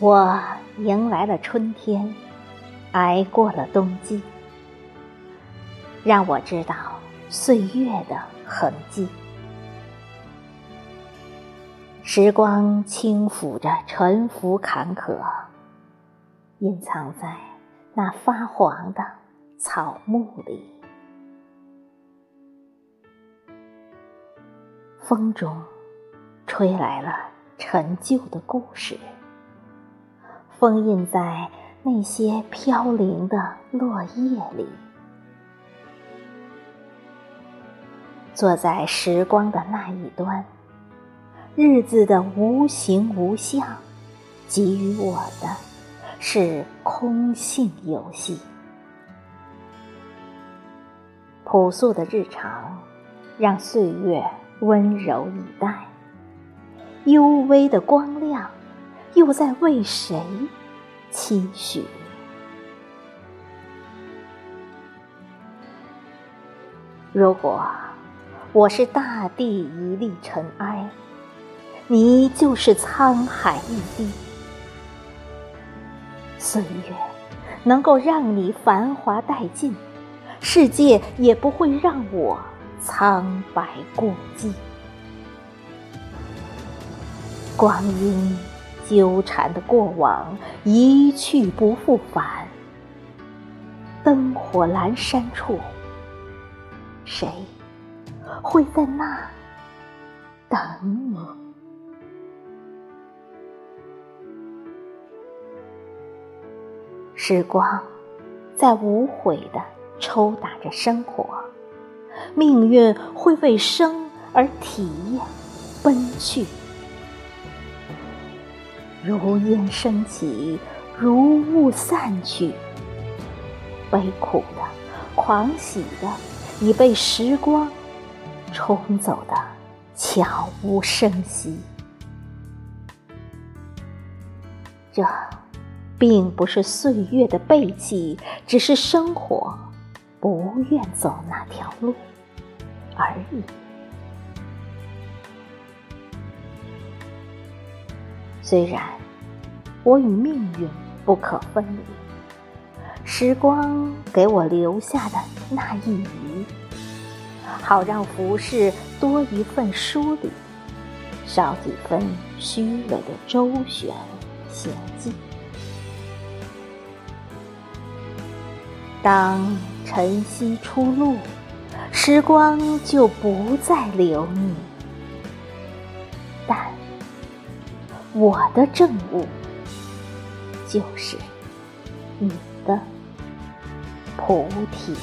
我迎来了春天，挨过了冬季，让我知道岁月的痕迹。时光轻抚着沉浮坎坷，隐藏在那发黄的草木里。风中吹来了陈旧的故事，封印在那些飘零的落叶里。坐在时光的那一端。日子的无形无相，给予我的是空性游戏。朴素的日常，让岁月温柔以待。幽微的光亮，又在为谁期许？如果我是大地一粒尘埃。你就是沧海一滴，岁月能够让你繁华殆尽，世界也不会让我苍白过际。光阴纠缠的过往一去不复返，灯火阑珊处，谁会在那等你？时光在无悔的抽打着生活，命运会为生而体验奔去。如烟升起，如雾散去，悲苦的、狂喜的，已被时光冲走的悄无声息。这。并不是岁月的背弃，只是生活不愿走那条路而已。虽然我与命运不可分离，时光给我留下的那一隅，好让浮世多一份疏离，少几分虚伪的周旋行迹。当晨曦初露，时光就不再留你，我的证物就是你的菩提。